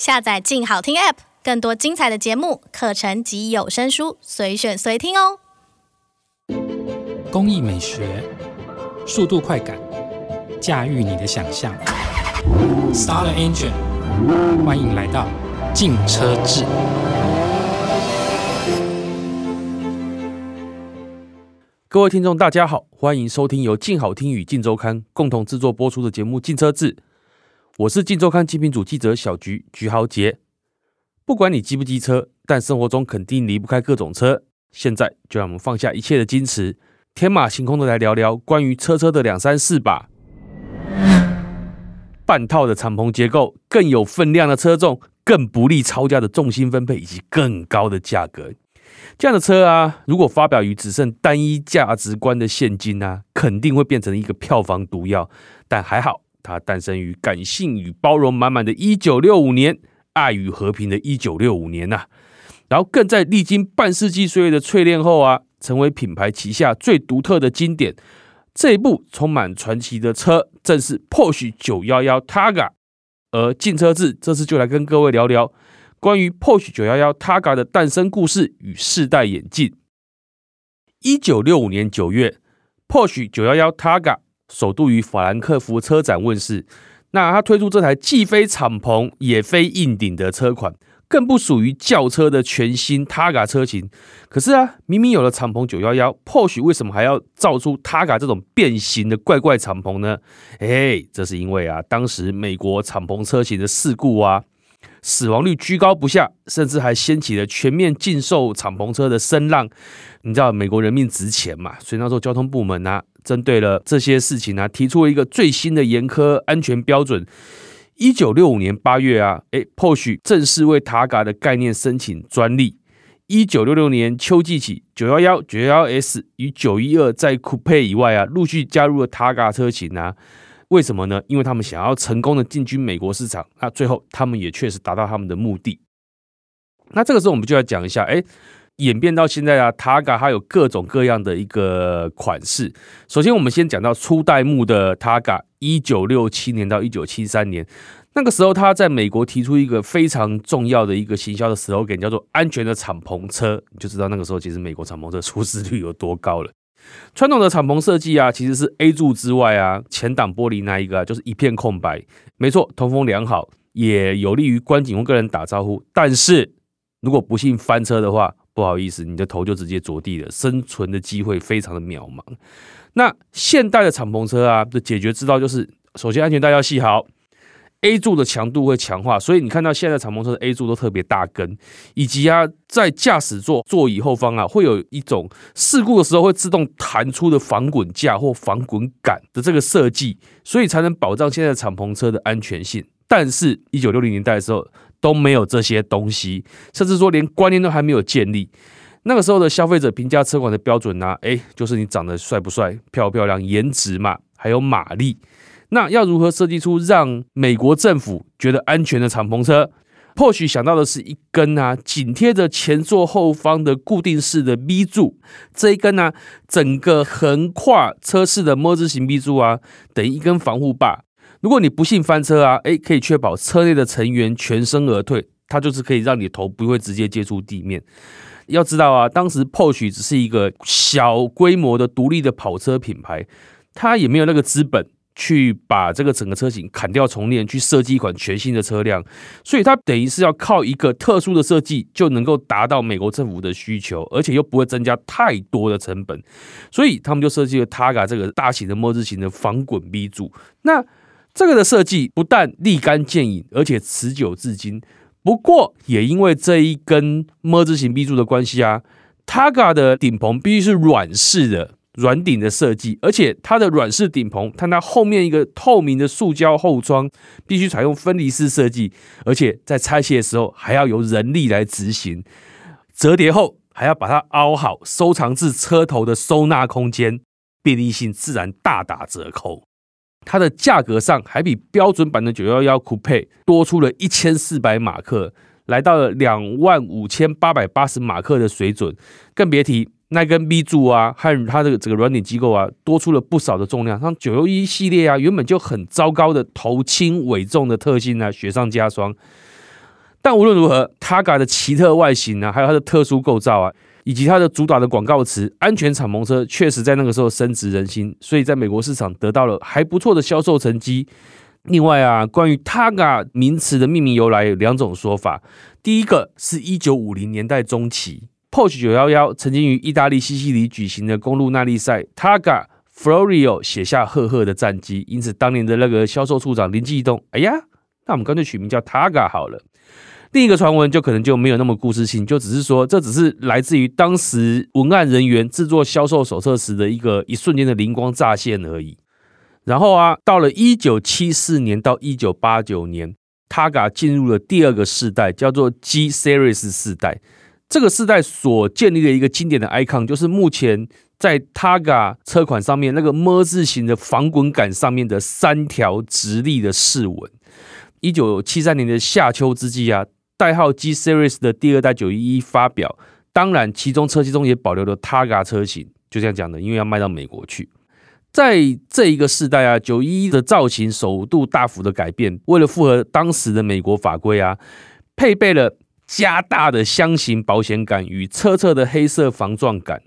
下载“静好听 ”App，更多精彩的节目、课程及有声书，随选随听哦。工艺美学，速度快感，驾驭你的想象。Star Engine，欢迎来到静车志。各位听众，大家好，欢迎收听由静好听与静周刊共同制作播出的节目《静车志》，我是静周刊精品组记者小菊菊豪杰。不管你机不机车，但生活中肯定离不开各种车。现在就让我们放下一切的矜持，天马行空的来聊聊关于车车的两三事吧。半套的敞篷结构，更有分量的车重，更不利超价的重心分配，以及更高的价格。这样的车啊，如果发表于只剩单一价值观的现今啊，肯定会变成一个票房毒药。但还好，它诞生于感性与包容满满的1965年，爱与和平的1965年呐、然后更在历经半世纪岁月的淬炼后啊，成为品牌旗下最独特的经典。这一部充满传奇的车，正是 Porsche 911 Targa。而进车志这次就来跟各位聊聊。关于 Porsche 911 Targa 的诞生故事与世代演进。一九六五年九月，Porsche 911 Targa 首度于法兰克福车展问世。那它推出这台既非敞篷也非硬顶的车款，更不属于轿车的全新 Targa 车型。可是啊，明明有了敞篷 911，Porsche 为什么还要造出 Targa 这种变形的怪怪敞篷呢？哎，这是因为啊，当时美国敞篷车型的事故啊。死亡率居高不下，甚至还掀起了全面禁售敞篷车的声浪。你知道美国人命值钱嘛？所以那时候交通部门啊，针对了这些事情啊，提出了一个最新的严苛安全标准。一九六五年八月啊，诶 posh 正式为 Targa 的概念申请专利。一九六六年秋季起，九幺幺、九幺幺 S 与九一二在 Coupe 以外啊，陆续加入了 Targa 车型啊。为什么呢？因为他们想要成功的进军美国市场，那最后他们也确实达到他们的目的。那这个时候我们就要讲一下，哎，演变到现在啊，Targa 它有各种各样的一个款式。首先，我们先讲到初代目的 Targa，一九六七年到一九七三年，那个时候他在美国提出一个非常重要的一个行销的 slogan，叫做“安全的敞篷车”，你就知道那个时候其实美国敞篷车出事率有多高了。传统的敞篷设计啊，其实是 A 柱之外啊，前挡玻璃那一个啊，就是一片空白。没错，通风良好，也有利于观景或跟人打招呼。但是如果不幸翻车的话，不好意思，你的头就直接着地了，生存的机会非常的渺茫。那现代的敞篷车啊的解决之道就是，首先安全带要系好。A 柱的强度会强化，所以你看到现在敞篷车的 A 柱都特别大根，以及啊，在驾驶座座椅后方啊，会有一种事故的时候会自动弹出的防滚架或防滚杆的这个设计，所以才能保障现在敞篷车的安全性。但是，一九六零年代的时候都没有这些东西，甚至说连观念都还没有建立。那个时候的消费者评价车款的标准呢、啊，诶，就是你长得帅不帅、漂不漂亮、颜值嘛，还有马力。那要如何设计出让美国政府觉得安全的敞篷车？或许想到的是一根啊，紧贴着前座后方的固定式的 V 柱，这一根呢、整个横跨车室的 ㄇ 字形 V 柱啊，等于一根防护坝。如果你不幸翻车啊，诶，可以确保车内的成员全身而退，它就是可以让你头不会直接接触地面。要知道啊，当时 Porsche 只是一个小规模的独立的跑车品牌，它也没有那个资本。去把这个整个车型砍掉重练，去设计一款全新的车辆，所以它等于是要靠一个特殊的设计就能够达到美国政府的需求，而且又不会增加太多的成本，所以他们就设计了 Targa 这个大型的 ㄇ 字型的防滚 V 柱。那这个的设计不但立竿见影，而且持久至今。不过也因为这一根 ㄇ 字形 V 柱的关系啊，Targa 的顶棚必须是软式的。软顶的设计，而且它的软式顶棚，看它后面一个透明的塑胶后窗，必须采用分离式设计，而且在拆卸的时候还要由人力来执行，折叠后还要把它凹好，收藏至车头的收纳空间，便利性自然大打折扣。它的价格上还比标准版的911 Coupe 多出了一千四百马克，来到了两万五千八百八十马克的水准，更别提。那根 B 柱啊，和它的这个软顶机构啊，多出了不少的重量。像911系列啊，原本就很糟糕的头轻尾重的特性啊，雪上加霜。但无论如何，Targa 的奇特外形啊，还有它的特殊构造啊，以及它的主打的广告词“安全敞篷车”，确实在那个时候深植人心，所以在美国市场得到了还不错的销售成绩。另外啊，关于 Targa 名词的命名由来有两种说法。第一个是一九五零年代中期，Porsche 九幺幺曾经于意大利西西里举行的公路耐力赛，Targa Florio 写下赫赫的战绩，因此当年的那个销售处长灵机一动，哎呀，那我们干脆取名叫 Targa 好了。另一个传闻就可能就没有那么故事性，就只是说这只是来自于当时文案人员制作销售手册时的一个一瞬间的灵光乍现而已。然后啊，到了一九七四年到一九八九年。Targa 进入了第二个世代，叫做 G Series 世代。这个世代所建立的一个经典的 icon，就是目前在 Targa 车款上面那个 ㄇ 字形的防滚杆上面的三条直立的饰纹。一九七三年的夏秋之际啊，代号 G Series 的第二代九一一发表，当然其中车系中也保留了 Targa 车型，就这样讲的，因为要卖到美国去。在这一个世代啊，九一一的造型首度大幅的改变，为了符合当时的美国法规啊，配备了加大的箱型保险杆与车侧的黑色防撞杆。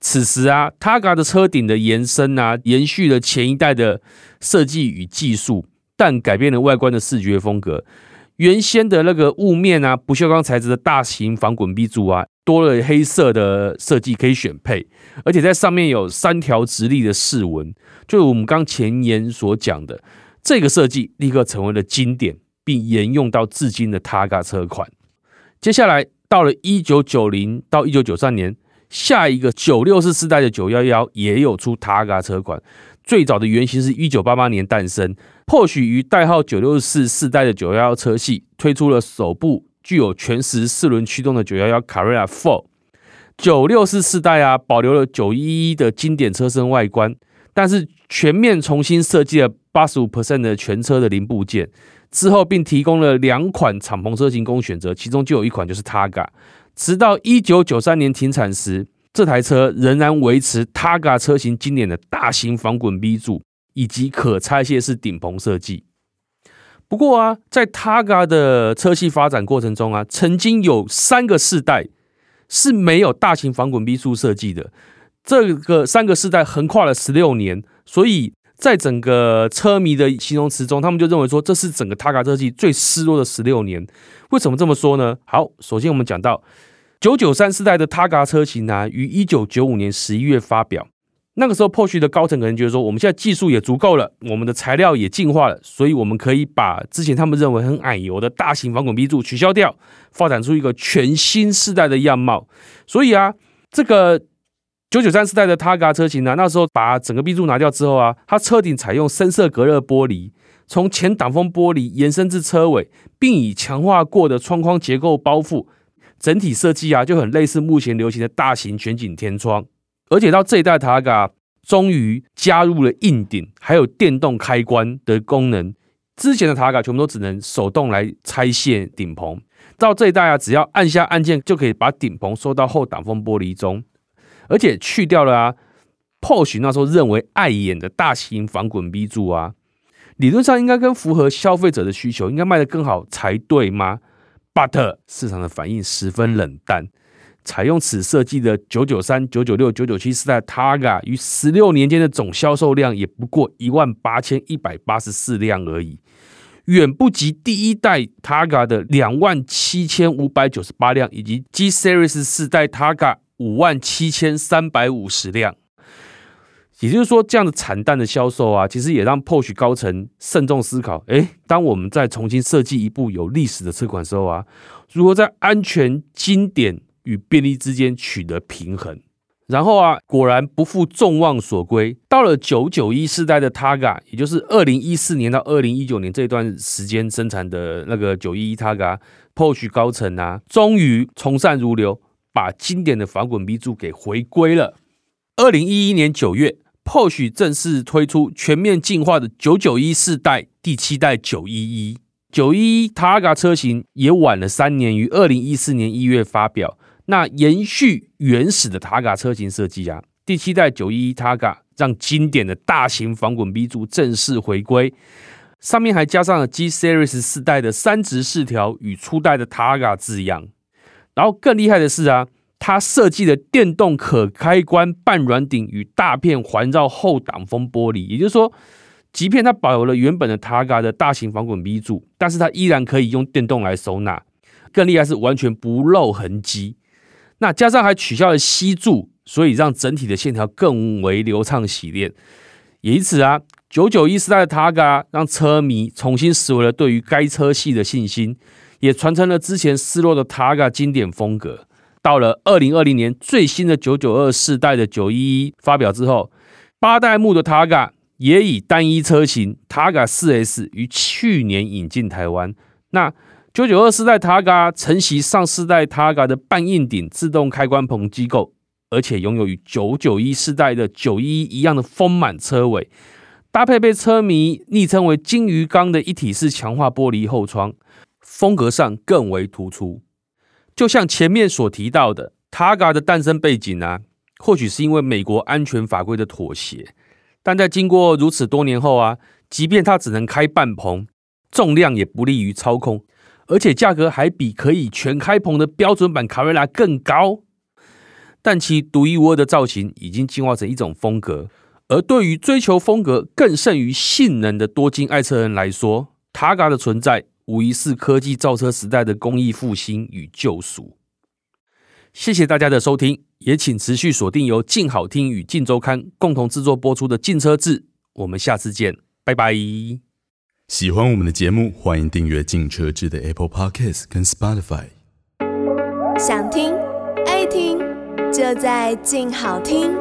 此时啊，Targa 的车顶的延伸啊，延续了前一代的设计与技术，但改变了外观的视觉风格。原先的那个雾面啊，不锈钢材质的大型防滚壁柱啊。多了黑色的设计可以选配，而且在上面有三条直立的饰纹，就是我们刚前言所讲的这个设计，立刻成为了经典，并沿用到至今的 Targa 车款。接下来到了一九九零到一九九三年，下一个九六四世代的九幺幺也有出 Targa 车款，最早的原型是一九八八年诞生或许于代号九六四世代的九幺幺车系推出了首部。具有全时四轮驱动的911 Carrera 4，九六四代啊，保留了911的经典车身外观，但是全面重新设计了八十五 percent 的全车的零部件之后，并提供了两款敞篷车型供选择，其中就有一款就是 Targa。直到一九九三年停产时，这台车仍然维持 Targa 车型经典的大型防滚 V 柱以及可拆卸式顶棚设计。不过啊，在 Targa 的车系发展过程中啊，曾经有三个世代是没有大型防滚 V 柱设计的。这个三个世代横跨了十六年，所以在整个车迷的形容词中，他们就认为说这是整个 Targa 车系最失落的十六年。为什么这么说呢？好，首先我们讲到九九三世代的 Targa 车型呢，于一九九五年十一月发表。那个时候 p o s h 的高层可能觉得说，我们现在技术也足够了，我们的材料也进化了，所以我们可以把之前他们认为很矮油的大型防滚 V 柱取消掉，发展出一个全新世代的样貌。所以啊，这个九九三世代的 Targa 车型呢，那时候把整个 V 柱拿掉之后啊，它车顶采用深色隔热玻璃，从前挡风玻璃延伸至车尾，并以强化过的窗框结构包覆，整体设计啊就很类似目前流行的大型全景天窗。而且到这一代 Targa 终于加入了硬顶，还有电动开关的功能。之前的 Targa 全部都只能手动来拆卸顶棚，到这一代啊，只要按下按键就可以把顶棚收到后挡风玻璃中，而且去掉了啊，pose 那时候认为碍眼的大型防滚 V 柱啊，理论上应该更符合消费者的需求，应该卖得更好才对吗？But 市场的反应十分冷淡。采用此设计的九九三、九九六、九九七世代 Targa 于十六年间的总销售量也不过一万八千一百八十四辆而已，远不及第一代 Targa 的两万七千五百九十八辆，以及 G Series 四代 Targa 五万七千三百五十辆。也就是说，这样的惨淡的销售啊，其实也让 Porsche 高层慎重思考：诶，当我们再重新设计一部有历史的车款时候啊，如何在安全、经典与便利之间取得平衡，然后啊，果然不负众望所归。到了九九一世代的 Targa，也就是二零一四年到二零一九年这段时间生产的那个九一一 Targa，Porsche 高层啊，终于从善如流，把经典的防滚鼻柱给回归了。二零一一年九月，Porsche 正式推出全面进化的九九一世代第七代九一一。九一一 Targa 车型也晚了三年，于二零一四年一月发表。那延续原始的 Targa 车型设计啊，第七代911 Targa 让经典的大型防滚 B 柱正式回归，上面还加上了 G Series 四代的三直饰条与初代的 Targa 字样。然后更厉害的是啊，它设计的电动可开关半软顶与大片环绕后挡风玻璃，也就是说，即便它保留了原本的 taga 的大型防滚 B 柱，但是它依然可以用电动来收纳。更厉害是完全不露痕迹。那加上还取消了吸柱，所以让整体的线条更为流畅洗练。也因此啊，九九一世代的 Targa 让车迷重新拾回了对于该车系的信心，也传承了之前失落的 Targa 经典风格。到了二零二零年，最新的九九二世代的九一一发表之后，八代目的 Targa。也以单一车型 Targa 4S 于去年引进台湾。那九九二世代 Targa 承袭上世代 Targa 的半硬顶自动开关棚机构，而且拥有与九九一世代的九一一一样的丰满车尾，搭配被车迷昵称为“金鱼缸”的一体式强化玻璃后窗，风格上更为突出。就像前面所提到的，Targa 的诞生背景啊，或许是因为美国安全法规的妥协。但在经过如此多年后啊，即便它只能开半棚，重量也不利于操控，而且价格还比可以全开棚的标准版卡瑞拉更高。但其独一无二的造型已经进化成一种风格，而对于追求风格更胜于性能的多金爱车人来说，Targa 的存在无疑是科技造车时代的工艺复兴与救赎。谢谢大家的收听，也请持续锁定由静好听与静周刊共同制作播出的《静车志》，我们下次见，拜拜。喜欢我们的节目，欢迎订阅《进车志》的 Apple Podcasts 跟 Spotify。想听爱听，就在静好听。